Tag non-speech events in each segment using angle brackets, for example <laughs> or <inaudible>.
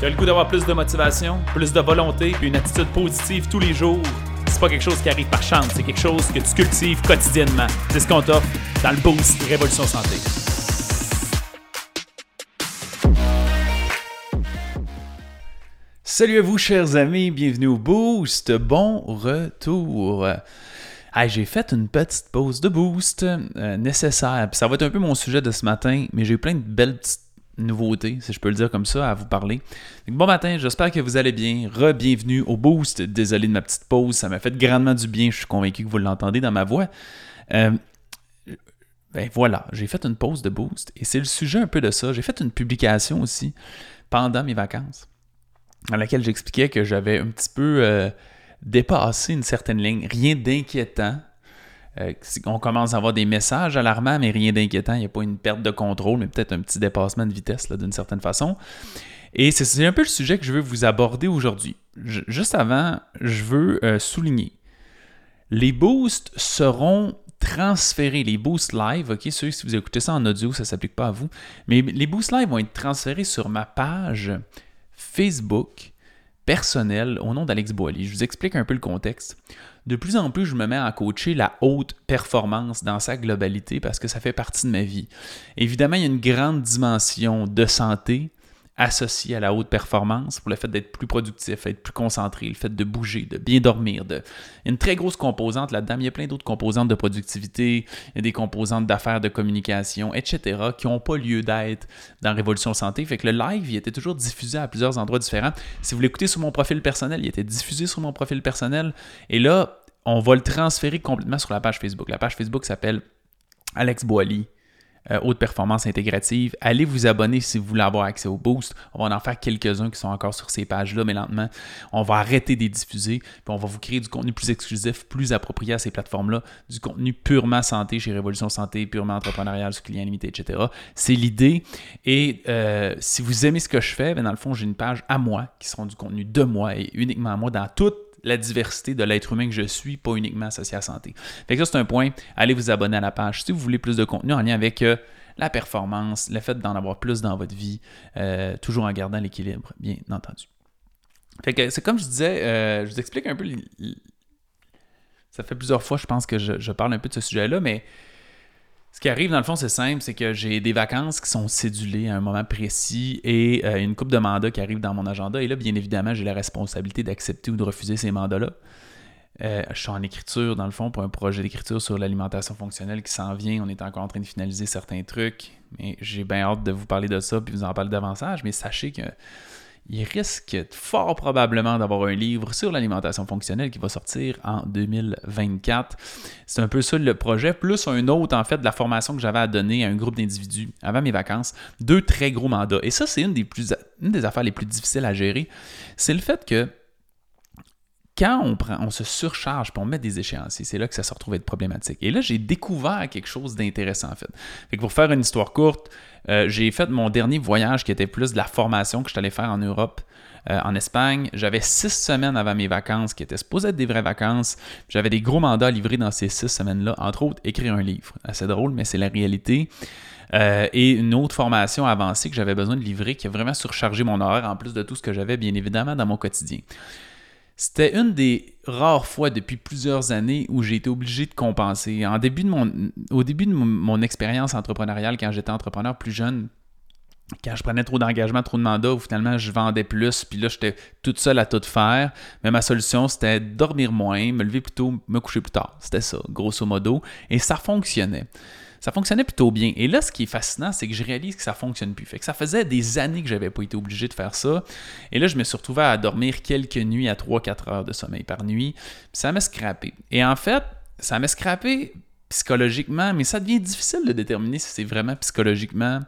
Tu as le goût d'avoir plus de motivation, plus de volonté, puis une attitude positive tous les jours? C'est pas quelque chose qui arrive par chance, c'est quelque chose que tu cultives quotidiennement. C'est ce qu'on t'offre dans le Boost Révolution Santé. Salut à vous, chers amis, bienvenue au Boost. Bon retour. j'ai fait une petite pause de boost euh, nécessaire. ça va être un peu mon sujet de ce matin, mais j'ai eu plein de belles petites nouveauté, si je peux le dire comme ça, à vous parler. bon matin, j'espère que vous allez bien. Re-bienvenue au Boost. Désolé de ma petite pause, ça m'a fait grandement du bien. Je suis convaincu que vous l'entendez dans ma voix. Euh, ben voilà, j'ai fait une pause de Boost et c'est le sujet un peu de ça. J'ai fait une publication aussi pendant mes vacances dans laquelle j'expliquais que j'avais un petit peu euh, dépassé une certaine ligne. Rien d'inquiétant euh, on commence à avoir des messages alarmants, mais rien d'inquiétant. Il n'y a pas une perte de contrôle, mais peut-être un petit dépassement de vitesse d'une certaine façon. Et c'est un peu le sujet que je veux vous aborder aujourd'hui. Juste avant, je veux euh, souligner. Les boosts seront transférés, les boosts live, ok, ceux si vous écoutez ça en audio, ça ne s'applique pas à vous, mais les boosts live vont être transférés sur ma page Facebook personnelle au nom d'Alex Boily. Je vous explique un peu le contexte de plus en plus, je me mets à coacher la haute performance dans sa globalité parce que ça fait partie de ma vie. Évidemment, il y a une grande dimension de santé associée à la haute performance pour le fait d'être plus productif, être plus concentré, le fait de bouger, de bien dormir. De... Une très grosse composante là-dedans, il y a plein d'autres composantes de productivité, il y a des composantes d'affaires, de communication, etc., qui n'ont pas lieu d'être dans Révolution Santé. Fait que le live, il était toujours diffusé à plusieurs endroits différents. Si vous l'écoutez sur mon profil personnel, il était diffusé sur mon profil personnel. Et là, on va le transférer complètement sur la page Facebook. La page Facebook s'appelle Alex Boily, euh, haute performance intégrative. Allez vous abonner si vous voulez avoir accès au boost. On va en faire quelques-uns qui sont encore sur ces pages-là, mais lentement, on va arrêter de les diffuser, puis on va vous créer du contenu plus exclusif, plus approprié à ces plateformes-là, du contenu purement santé chez Révolution Santé, purement entrepreneurial sur client limité, etc. C'est l'idée. Et euh, si vous aimez ce que je fais, ben dans le fond, j'ai une page à moi qui seront du contenu de moi et uniquement à moi dans toutes la diversité de l'être humain que je suis, pas uniquement associé à la santé. Fait que ça, c'est un point. Allez vous abonner à la page si vous voulez plus de contenu en lien avec euh, la performance, le fait d'en avoir plus dans votre vie, euh, toujours en gardant l'équilibre, bien entendu. Fait que c'est comme je disais, euh, je vous explique un peu. Ça fait plusieurs fois, je pense que je parle un peu de ce sujet-là, mais ce qui arrive, dans le fond, c'est simple, c'est que j'ai des vacances qui sont cédulées à un moment précis et euh, une coupe de mandats qui arrive dans mon agenda. Et là, bien évidemment, j'ai la responsabilité d'accepter ou de refuser ces mandats-là. Euh, je suis en écriture, dans le fond, pour un projet d'écriture sur l'alimentation fonctionnelle qui s'en vient. On est encore en train de finaliser certains trucs. Mais j'ai bien hâte de vous parler de ça puis vous en parler davantage. Mais sachez que il risque fort probablement d'avoir un livre sur l'alimentation fonctionnelle qui va sortir en 2024. C'est un peu ça le projet, plus un autre en fait de la formation que j'avais à donner à un groupe d'individus avant mes vacances. Deux très gros mandats. Et ça, c'est une des, une des affaires les plus difficiles à gérer. C'est le fait que quand on, prend, on se surcharge pour on met des échéanciers, c'est là que ça se retrouve être problématique. Et là, j'ai découvert quelque chose d'intéressant en fait. fait que pour faire une histoire courte, euh, j'ai fait mon dernier voyage qui était plus de la formation que je faire en Europe. Euh, en Espagne. J'avais six semaines avant mes vacances qui étaient supposées être des vraies vacances. J'avais des gros mandats à livrer dans ces six semaines-là, entre autres écrire un livre. Assez drôle, mais c'est la réalité. Euh, et une autre formation avancée que j'avais besoin de livrer qui a vraiment surchargé mon horaire en plus de tout ce que j'avais bien évidemment dans mon quotidien. C'était une des rares fois depuis plusieurs années où j'ai été obligé de compenser. Au début de mon, expérience entrepreneuriale, quand j'étais entrepreneur plus jeune, quand je prenais trop d'engagement, trop de mandats, où finalement je vendais plus, puis là j'étais toute seule à tout faire. Mais ma solution c'était dormir moins, me lever plus tôt, me coucher plus tard. C'était ça, grosso modo. Et ça fonctionnait ça fonctionnait plutôt bien. Et là, ce qui est fascinant, c'est que je réalise que ça fonctionne plus. Fait que ça faisait des années que j'avais pas été obligé de faire ça. Et là, je me suis retrouvé à dormir quelques nuits à 3-4 heures de sommeil par nuit. Ça m'a scrappé. Et en fait, ça m'a scrappé psychologiquement, mais ça devient difficile de déterminer si c'est vraiment psychologiquement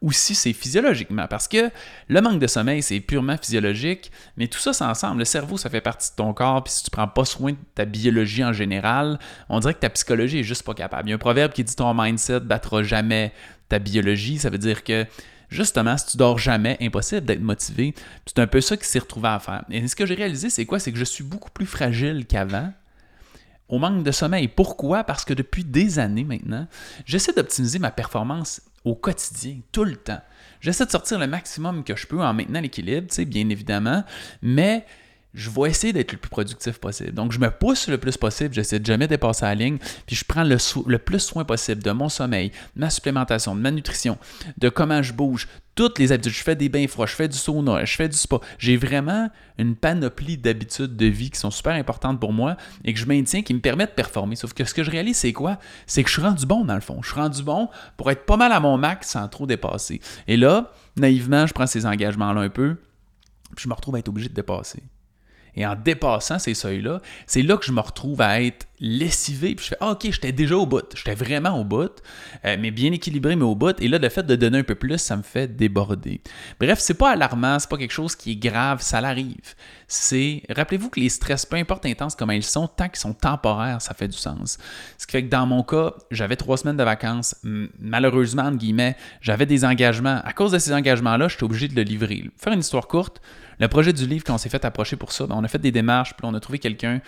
ou si c'est physiologiquement. Parce que le manque de sommeil, c'est purement physiologique, mais tout ça, c'est ensemble. Le cerveau, ça fait partie de ton corps, puis si tu prends pas soin de ta biologie en général, on dirait que ta psychologie est juste pas capable. Il y a un proverbe qui dit ton mindset battra jamais ta biologie. Ça veut dire que justement, si tu dors jamais, impossible d'être motivé. C'est un peu ça qui s'est retrouvé à faire. Et ce que j'ai réalisé, c'est quoi? C'est que je suis beaucoup plus fragile qu'avant au manque de sommeil. Pourquoi? Parce que depuis des années maintenant, j'essaie d'optimiser ma performance au quotidien, tout le temps. J'essaie de sortir le maximum que je peux en maintenant l'équilibre, bien évidemment, mais je vais essayer d'être le plus productif possible. Donc, je me pousse le plus possible, j'essaie de jamais dépasser la ligne, puis je prends le, plus soin possible de mon sommeil, de ma supplémentation, de ma nutrition, de comment je bouge, toutes les habitudes. Je fais des bains froids, je fais du sauna, je fais du spa. J'ai vraiment une panoplie d'habitudes de vie qui sont super importantes pour moi et que je maintiens, qui me permettent de performer. Sauf que ce que je réalise, c'est quoi? C'est que je suis rendu bon dans le fond. Je suis rendu bon pour être pas mal à mon max sans trop dépasser. Et là, naïvement, je prends ces engagements-là un peu, puis je me retrouve à être obligé de dépasser. Et en dépassant ces seuils-là, c'est là que je me retrouve à être lessivé. Puis je fais, ah, ok, j'étais déjà au bout. J'étais vraiment au bout, euh, mais bien équilibré, mais au bout. Et là, le fait de donner un peu plus, ça me fait déborder. Bref, c'est pas alarmant, c'est pas quelque chose qui est grave, ça l'arrive. C'est, rappelez-vous que les stress, peu importe intenses comment ils sont, tant qu'ils sont temporaires, ça fait du sens. Ce qui fait que dans mon cas, j'avais trois semaines de vacances. Malheureusement, entre guillemets, j'avais des engagements. À cause de ces engagements-là, j'étais obligé de le livrer. Faire une histoire courte, le projet du livre, quand on s'est fait approcher pour ça, ben, on a fait des démarches, puis on a trouvé quelqu'un.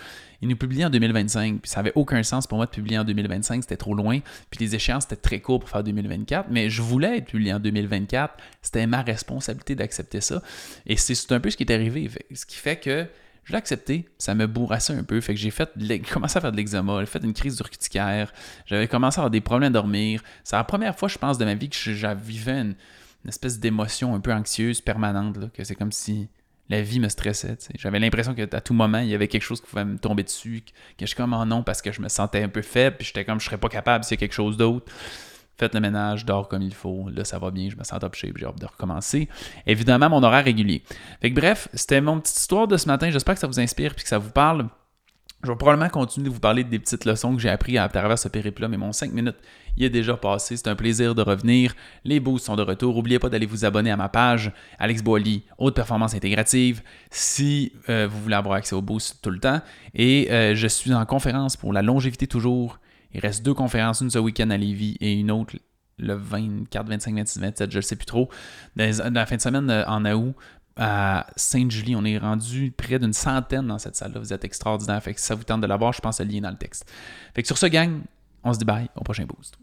Il nous publiait en 2025, puis ça n'avait aucun sens pour moi de publier en 2025, c'était trop loin, puis les échéances étaient très courtes pour faire 2024, mais je voulais être publié en 2024, c'était ma responsabilité d'accepter ça. Et c'est un peu ce qui est arrivé, ce qui fait que je l'ai accepté, ça me bourrassait un peu, fait que j'ai fait <laughs> commencé à faire de l'eczéma, j'ai fait une crise urticaire, j'avais commencé à avoir des problèmes à dormir. C'est la première fois, je pense, de ma vie que je, une, espèce d'émotion un peu anxieuse, permanente, que c'est comme si la vie me stressait. J'avais l'impression qu'à tout moment, il y avait quelque chose qui pouvait me tomber dessus, que je suis comme en non parce que je me sentais un peu faible, puis j'étais comme je serais pas capable s'il y a quelque chose d'autre. Faites le ménage, dors comme il faut. Là, ça va bien, je me sens top shape, j'ai hâte de recommencer. Évidemment, mon horaire régulier. Fait que bref, c'était mon petite histoire de ce matin. J'espère que ça vous inspire puis que ça vous parle. Je vais probablement continuer de vous parler des petites leçons que j'ai apprises à travers ce périple-là, mais mon 5 minutes, il est déjà passé. C'est un plaisir de revenir. Les boosts sont de retour. N'oubliez pas d'aller vous abonner à ma page, Alex Boily, Haute Performance Intégrative, si euh, vous voulez avoir accès aux boosts tout le temps. Et euh, je suis en conférence pour la longévité toujours. Il reste deux conférences, une ce week-end à Lévis et une autre le 24, 25, 26, 27, je ne sais plus trop, dans la fin de semaine euh, en août à Sainte-Julie. On est rendu près d'une centaine dans cette salle-là. Vous êtes extraordinaire. Fait que si ça vous tente de l'avoir, je pense le lien dans le texte. Fait que sur ce, gang, on se dit bye au prochain boost.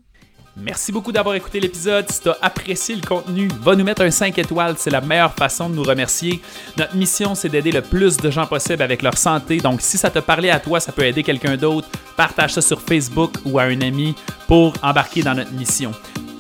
Merci beaucoup d'avoir écouté l'épisode. Si tu as apprécié le contenu, va nous mettre un 5 étoiles. C'est la meilleure façon de nous remercier. Notre mission, c'est d'aider le plus de gens possible avec leur santé. Donc, si ça te parlait à toi, ça peut aider quelqu'un d'autre. Partage ça sur Facebook ou à un ami pour embarquer dans notre mission.